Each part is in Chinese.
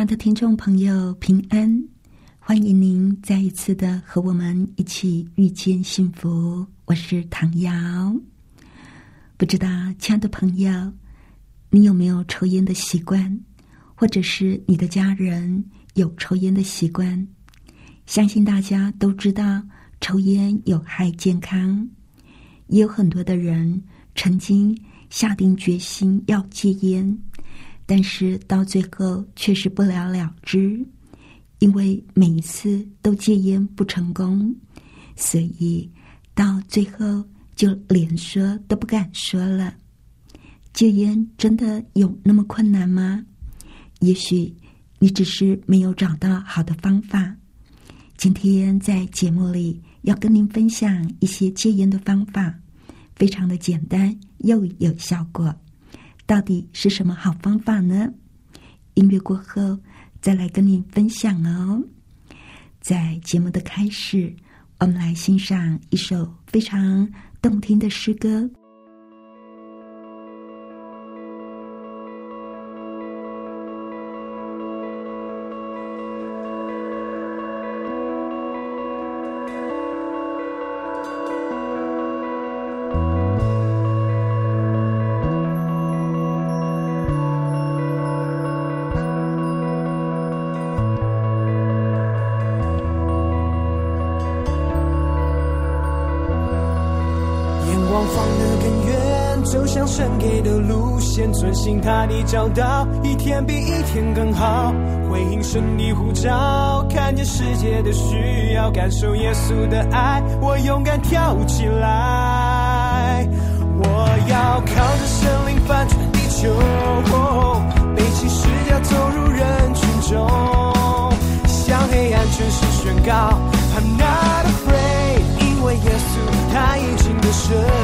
亲爱的听众朋友，平安！欢迎您再一次的和我们一起遇见幸福。我是唐瑶。不知道，亲爱的朋友。你有没有抽烟的习惯，或者是你的家人有抽烟的习惯？相信大家都知道抽烟有害健康，也有很多的人曾经下定决心要戒烟，但是到最后却是不了了之，因为每一次都戒烟不成功，所以到最后就连说都不敢说了。戒烟真的有那么困难吗？也许你只是没有找到好的方法。今天在节目里要跟您分享一些戒烟的方法，非常的简单又有效果。到底是什么好方法呢？音乐过后再来跟你分享哦。在节目的开始，我们来欣赏一首非常动听的诗歌。遵循他的教导，一天比一天更好。回应神的呼召，看见世界的需要，感受耶稣的爱，我勇敢跳起来。我要靠着神灵翻转地球，背起十架走入人群中，向黑暗全势宣告：I'm not afraid，因为耶稣他已经得胜。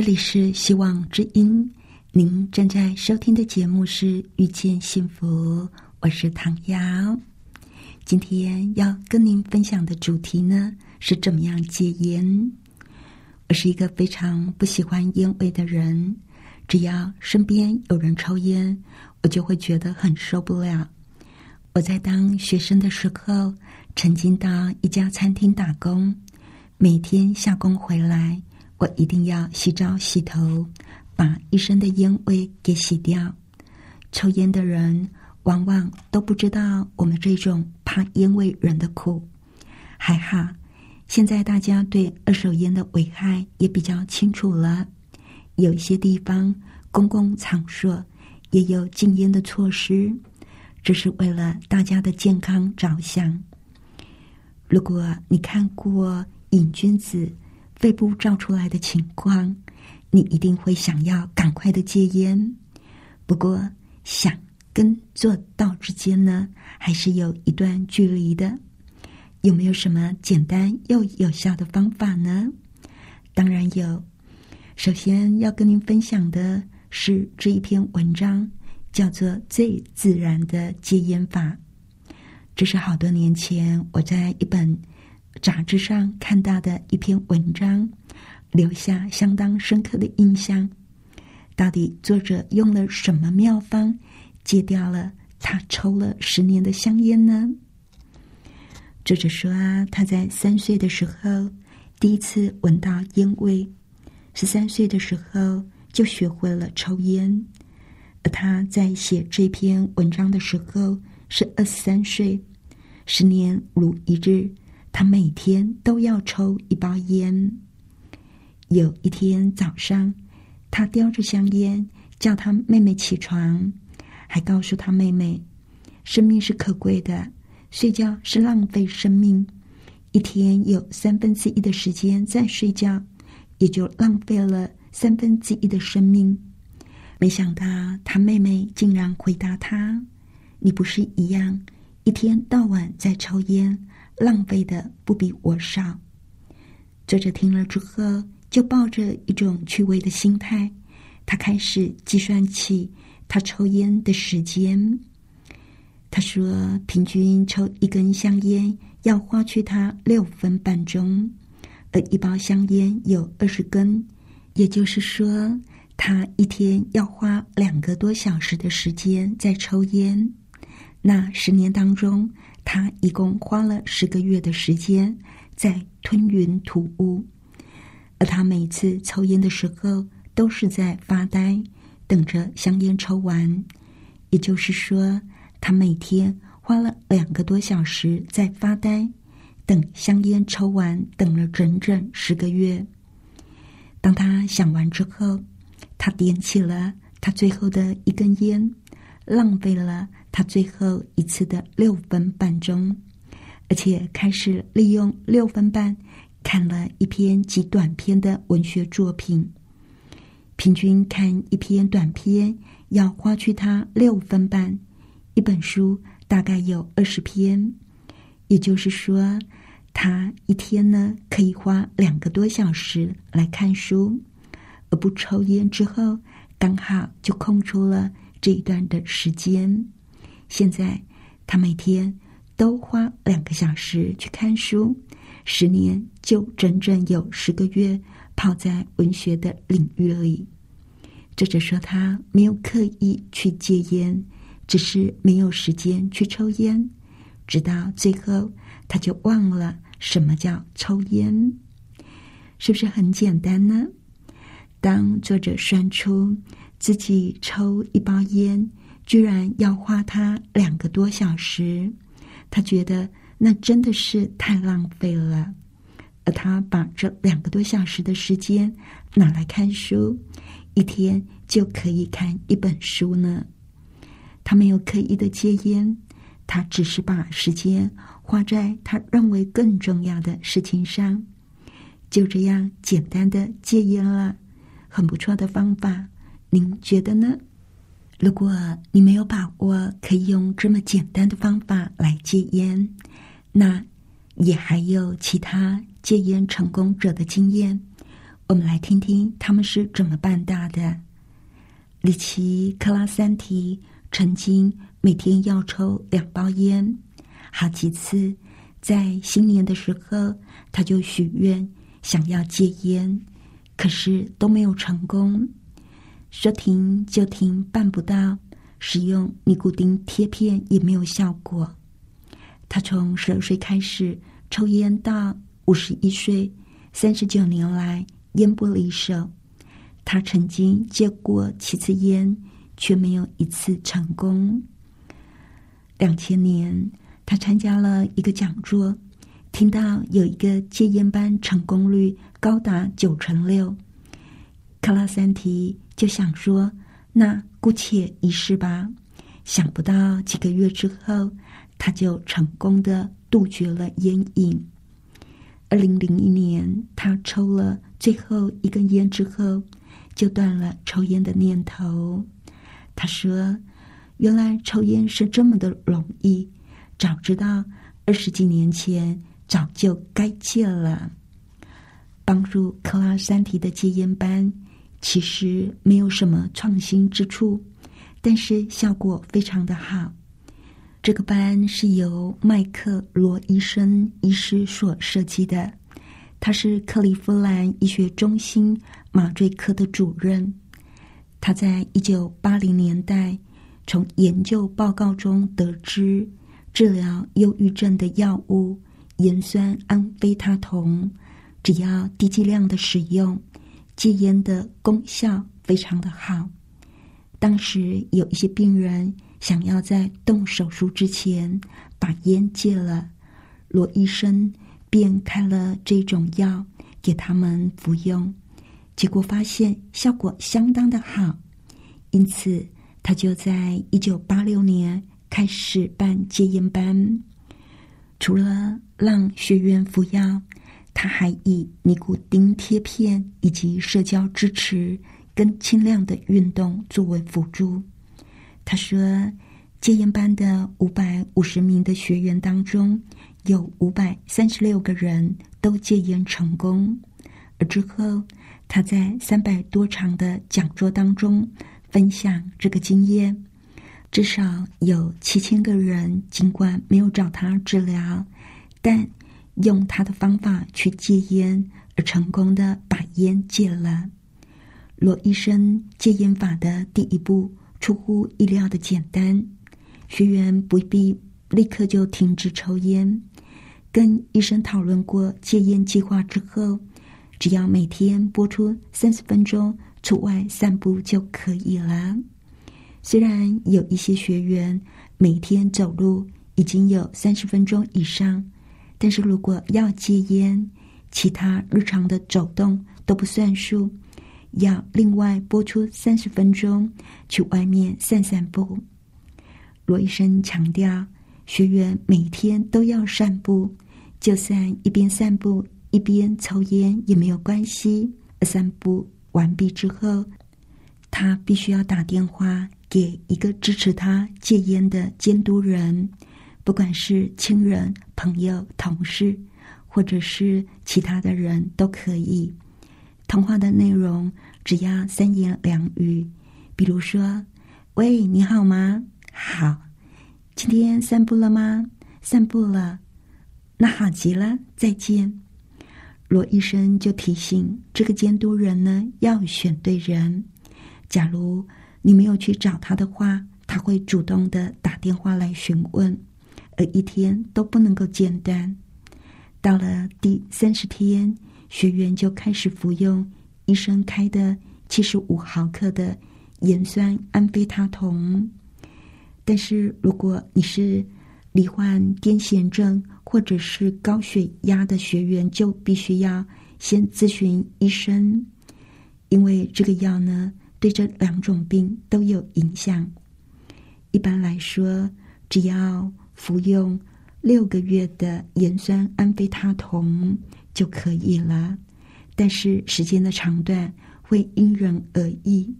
这里是希望之音，您正在收听的节目是《遇见幸福》，我是唐瑶。今天要跟您分享的主题呢，是怎么样戒烟。我是一个非常不喜欢烟味的人，只要身边有人抽烟，我就会觉得很受不了。我在当学生的时候，曾经到一家餐厅打工，每天下工回来。我一定要洗澡洗头，把一身的烟味给洗掉。抽烟的人往往都不知道我们这种怕烟味人的苦。还好，现在大家对二手烟的危害也比较清楚了。有一些地方公共场所也有禁烟的措施，这是为了大家的健康着想。如果你看过瘾君子。肺部照出来的情况，你一定会想要赶快的戒烟。不过，想跟做到之间呢，还是有一段距离的。有没有什么简单又有效的方法呢？当然有。首先要跟您分享的是这一篇文章，叫做《最自然的戒烟法》。这是好多年前我在一本。杂志上看到的一篇文章，留下相当深刻的印象。到底作者用了什么妙方，戒掉了他抽了十年的香烟呢？作者说啊，他在三岁的时候第一次闻到烟味，十三岁的时候就学会了抽烟。而他在写这篇文章的时候是二十三岁，十年如一日。他每天都要抽一包烟。有一天早上，他叼着香烟叫他妹妹起床，还告诉他妹妹：“生命是可贵的，睡觉是浪费生命。一天有三分之一的时间在睡觉，也就浪费了三分之一的生命。”没想到他妹妹竟然回答他：“你不是一样，一天到晚在抽烟？”浪费的不比我少。作者听了之后，就抱着一种趣味的心态，他开始计算起他抽烟的时间。他说，平均抽一根香烟要花去他六分半钟，而一包香烟有二十根，也就是说，他一天要花两个多小时的时间在抽烟。那十年当中。他一共花了十个月的时间在吞云吐雾，而他每次抽烟的时候都是在发呆，等着香烟抽完。也就是说，他每天花了两个多小时在发呆，等香烟抽完，等了整整十个月。当他想完之后，他点起了他最后的一根烟，浪费了。他最后一次的六分半钟，而且开始利用六分半看了一篇极短篇的文学作品。平均看一篇短篇要花去他六分半，一本书大概有二十篇，也就是说，他一天呢可以花两个多小时来看书，而不抽烟之后，刚好就空出了这一段的时间。现在，他每天都花两个小时去看书，十年就整整有十个月泡在文学的领域里。作者说他没有刻意去戒烟，只是没有时间去抽烟，直到最后他就忘了什么叫抽烟，是不是很简单呢？当作者算出自己抽一包烟。居然要花他两个多小时，他觉得那真的是太浪费了。而他把这两个多小时的时间拿来看书，一天就可以看一本书呢。他没有刻意的戒烟，他只是把时间花在他认为更重要的事情上，就这样简单的戒烟了。很不错的方法，您觉得呢？如果你没有把握可以用这么简单的方法来戒烟，那也还有其他戒烟成功者的经验。我们来听听他们是怎么办到的。里奇·克拉三提曾经每天要抽两包烟，好几次在新年的时候，他就许愿想要戒烟，可是都没有成功。说停就停，办不到；使用尼古丁贴片也没有效果。他从十二岁开始抽烟，到五十一岁，三十九年来烟不离手。他曾经戒过七次烟，却没有一次成功。两千年，他参加了一个讲座，听到有一个戒烟班成功率高达九成六，克拉三提就想说：“那姑且一试吧。”想不到几个月之后，他就成功的杜绝了烟瘾。二零零一年，他抽了最后一根烟之后。就断了抽烟的念头。他说：“原来抽烟是这么的容易，早知道二十几年前早就该戒了。”帮助克拉山提的戒烟班其实没有什么创新之处，但是效果非常的好。这个班是由麦克罗医生医师所设计的。他是克利夫兰医学中心麻醉科的主任。他在一九八零年代从研究报告中得知，治疗忧郁症的药物盐酸安非他酮，只要低剂量的使用，戒烟的功效非常的好。当时有一些病人想要在动手术之前把烟戒了，罗医生。便开了这种药给他们服用，结果发现效果相当的好，因此他就在一九八六年开始办戒烟班。除了让学员服药，他还以尼古丁贴片以及社交支持跟轻量的运动作为辅助。他说，戒烟班的五百五十名的学员当中。有五百三十六个人都戒烟成功，而之后他在三百多场的讲座当中分享这个经验，至少有七千个人尽管没有找他治疗，但用他的方法去戒烟而成功的把烟戒了。罗医生戒烟法的第一步出乎意料的简单，学员不必立刻就停止抽烟。跟医生讨论过戒烟计划之后，只要每天播出三十分钟出外散步就可以了。虽然有一些学员每天走路已经有三十分钟以上，但是如果要戒烟，其他日常的走动都不算数，要另外播出三十分钟去外面散散步。罗医生强调。学员每天都要散步，就算一边散步一边抽烟也没有关系。散步完毕之后，他必须要打电话给一个支持他戒烟的监督人，不管是亲人、朋友、同事，或者是其他的人都可以。通话的内容只要三言两语，比如说：“喂，你好吗？好。”今天散步了吗？散步了，那好极了，再见。罗医生就提醒这个监督人呢，要选对人。假如你没有去找他的话，他会主动的打电话来询问，而一天都不能够间断。到了第三十天，学员就开始服用医生开的七十五毫克的盐酸安非他酮。但是，如果你是罹患癫痫症或者是高血压的学员，就必须要先咨询医生，因为这个药呢，对这两种病都有影响。一般来说，只要服用六个月的盐酸安非他酮就可以了，但是时间的长短会因人而异。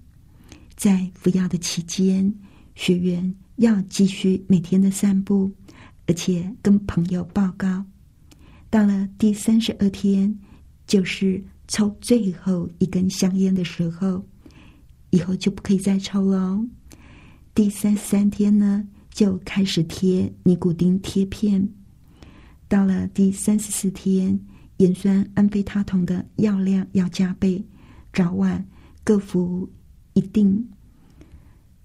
在服药的期间，学员。要继续每天的散步，而且跟朋友报告。到了第三十二天，就是抽最后一根香烟的时候，以后就不可以再抽了。第三十三天呢，就开始贴尼古丁贴片。到了第三十四天，盐酸安非他酮的药量要加倍，早晚各服一定。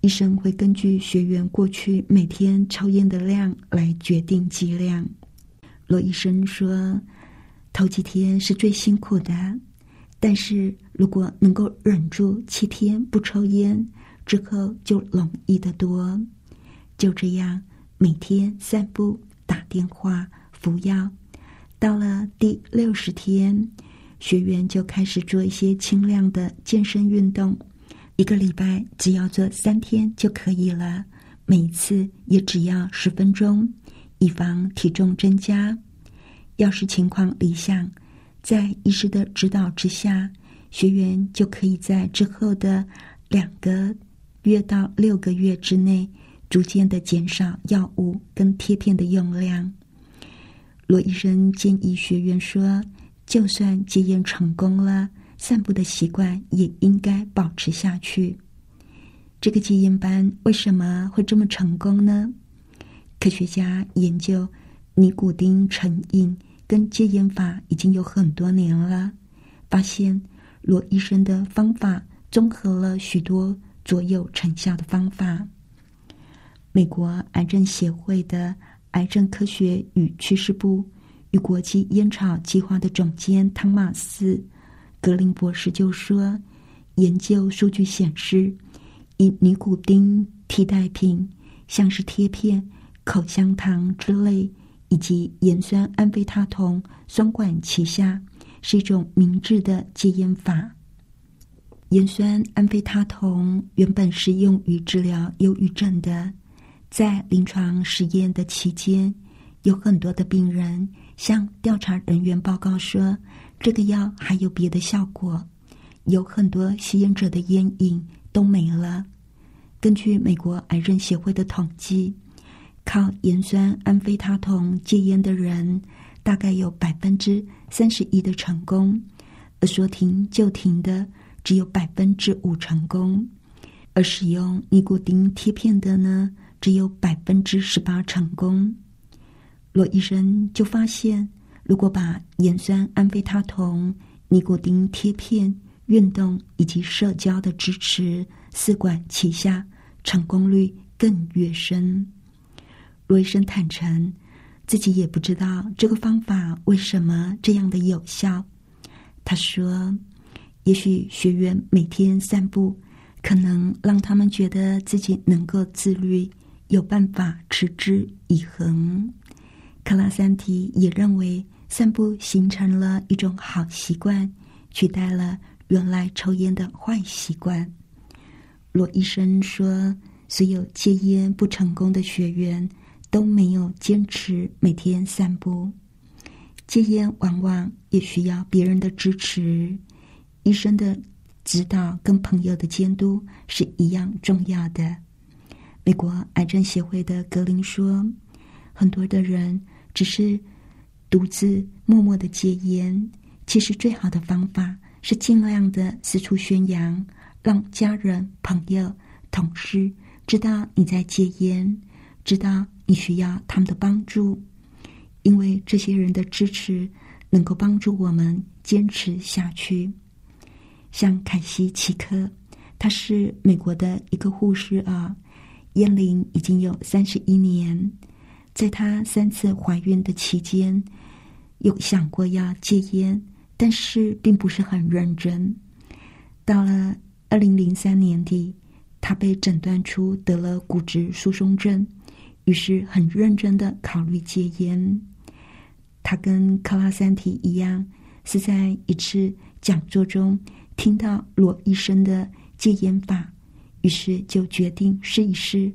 医生会根据学员过去每天抽烟的量来决定剂量。罗医生说，头几天是最辛苦的。但是如果能够忍住七天不抽烟，之后就容易得多。就这样，每天散步、打电话、服药，到了第六十天，学员就开始做一些轻量的健身运动，一个礼拜只要做三天就可以了，每次也只要十分钟，以防体重增加。要是情况理想。在医师的指导之下，学员就可以在之后的两个月到六个月之内，逐渐的减少药物跟贴片的用量。罗医生建议学员说：“就算戒烟成功了，散步的习惯也应该保持下去。”这个戒烟班为什么会这么成功呢？科学家研究尼古丁成瘾。跟戒烟法已经有很多年了，发现罗医生的方法综合了许多左右成效的方法。美国癌症协会的癌症科学与趋势部与国际烟草计划的总监汤马斯·格林博士就说：“研究数据显示，以尼古丁替代品，像是贴片、口香糖之类。”以及盐酸安非他酮双管齐下，是一种明智的戒烟法。盐酸安非他酮原本是用于治疗忧郁症的，在临床实验的期间，有很多的病人向调查人员报告说，这个药还有别的效果，有很多吸烟者的烟瘾都没了。根据美国癌症协会的统计。靠盐酸安非他酮戒烟的人，大概有百分之三十一的成功；而说停就停的，只有百分之五成功；而使用尼古丁贴片的呢，只有百分之十八成功。罗医生就发现，如果把盐酸安非他酮、尼古丁贴片、运动以及社交的支持四管齐下，成功率更跃升。罗医生坦诚，自己也不知道这个方法为什么这样的有效。他说：“也许学员每天散步，可能让他们觉得自己能够自律，有办法持之以恒。”克拉桑提也认为，散步形成了一种好习惯，取代了原来抽烟的坏习惯。罗医生说：“所有戒烟不成功的学员。”都没有坚持每天散步，戒烟往往也需要别人的支持，医生的指导跟朋友的监督是一样重要的。美国癌症协会的格林说：“很多的人只是独自默默的戒烟，其实最好的方法是尽量的四处宣扬，让家人、朋友、同事知道你在戒烟，知道。”你需要他们的帮助，因为这些人的支持能够帮助我们坚持下去。像凯西奇科，他是美国的一个护士啊，烟龄已经有三十一年。在她三次怀孕的期间，有想过要戒烟，但是并不是很认真。到了二零零三年底，她被诊断出得了骨质疏松症。于是很认真的考虑戒烟。他跟克拉三提一样，是在一次讲座中听到罗医生的戒烟法，于是就决定试一试。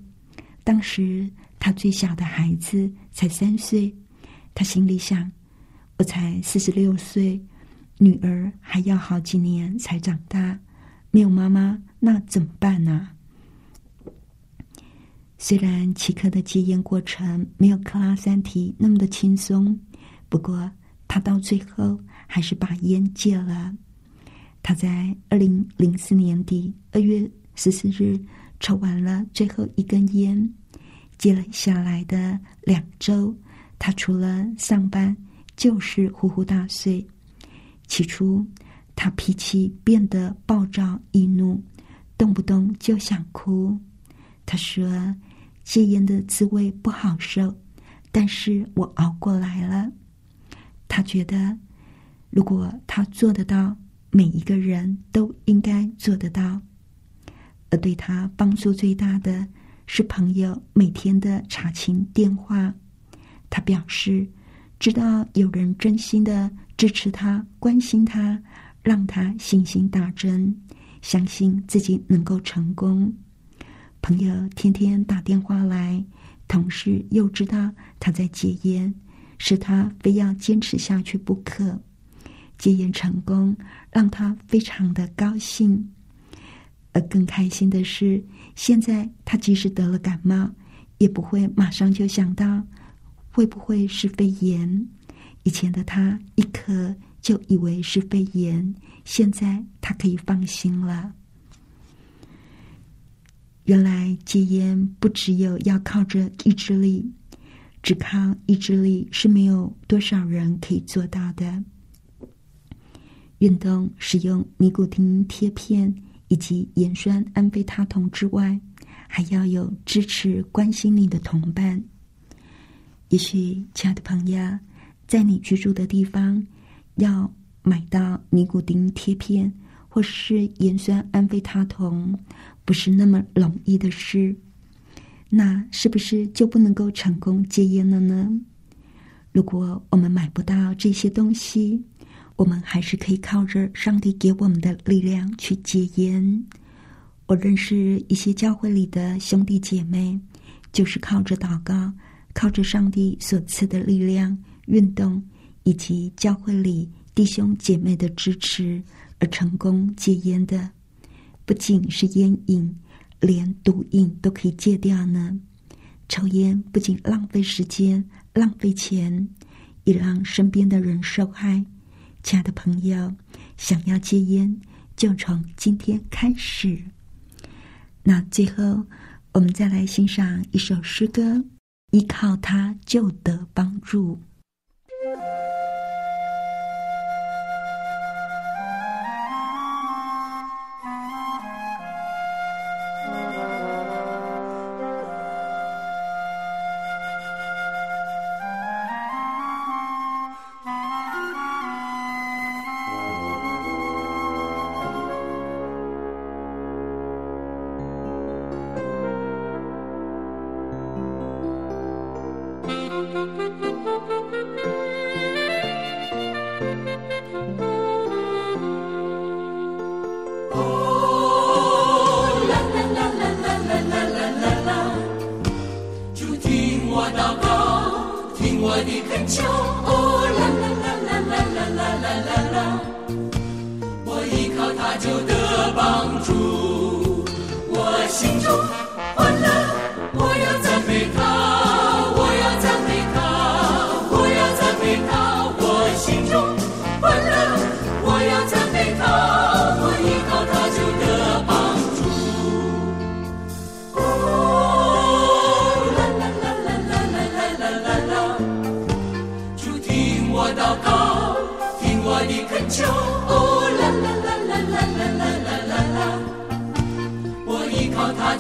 当时他最小的孩子才三岁，他心里想：我才四十六岁，女儿还要好几年才长大，没有妈妈，那怎么办呢？虽然奇克的戒烟过程没有克拉三提那么的轻松，不过他到最后还是把烟戒了。他在二零零四年底二月十四日抽完了最后一根烟，接了下来的两周，他除了上班就是呼呼大睡。起初，他脾气变得暴躁易怒，动不动就想哭。他说：“戒烟的滋味不好受，但是我熬过来了。”他觉得，如果他做得到。每一个人都应该做得到，而对他帮助最大的是朋友每天的查情电话。他表示，知道有人真心的支持他、关心他，让他信心大增，相信自己能够成功。朋友天天打电话来，同事又知道他在戒烟，使他非要坚持下去不可。戒烟成功，让他非常的高兴。而更开心的是，现在他即使得了感冒，也不会马上就想到会不会是肺炎。以前的他一咳就以为是肺炎，现在他可以放心了。原来戒烟不只有要靠着意志力，只靠意志力是没有多少人可以做到的。运动、使用尼古丁贴片以及盐酸安非他酮之外，还要有支持、关心你的同伴。也许，亲爱的朋友，在你居住的地方要买到尼古丁贴片或是盐酸安非他酮，不是那么容易的事。那是不是就不能够成功戒烟了呢？如果我们买不到这些东西，我们还是可以靠着上帝给我们的力量去戒烟。我认识一些教会里的兄弟姐妹，就是靠着祷告，靠着上帝所赐的力量、运动以及教会里弟兄姐妹的支持而成功戒烟的。不仅是烟瘾，连毒瘾都可以戒掉呢。抽烟不仅浪费时间、浪费钱，也让身边的人受害。亲爱的朋友，想要戒烟，就从今天开始。那最后，我们再来欣赏一首诗歌：依靠它就得帮助。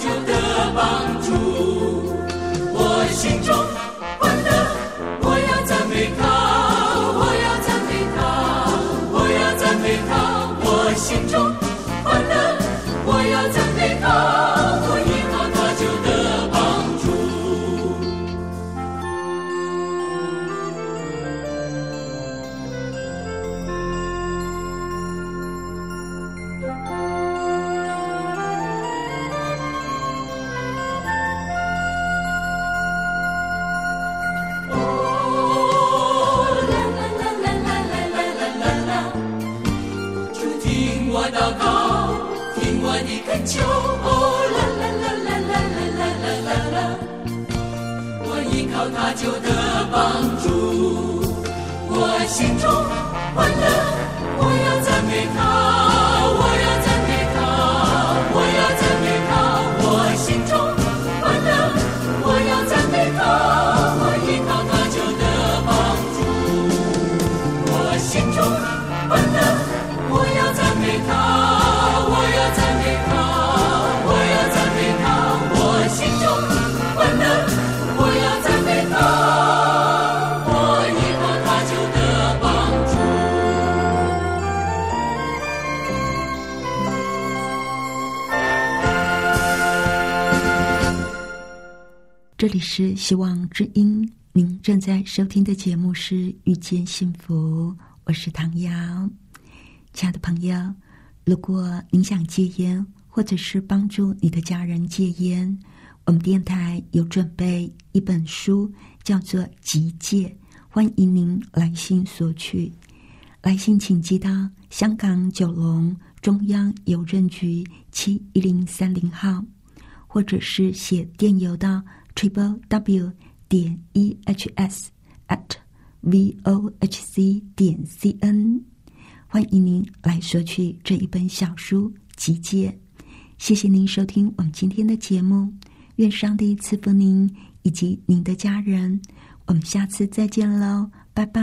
就得帮助我心中我的根哦，啦啦啦啦啦啦啦啦啦啦，我依靠它就得帮助，我心中欢乐，我要赞美它。这里是希望之音，您正在收听的节目是《遇见幸福》，我是唐瑶。亲爱的朋友，如果您想戒烟，或者是帮助你的家人戒烟，我们电台有准备一本书，叫做《集戒》，欢迎您来信索取。来信请寄到香港九龙中央邮政局七一零三零号，或者是写电邮到 triple w 点 e h s at v o h c 点 c n。欢迎您来索取这一本小书集结。谢谢您收听我们今天的节目，愿上帝赐福您以及您的家人。我们下次再见喽，拜拜。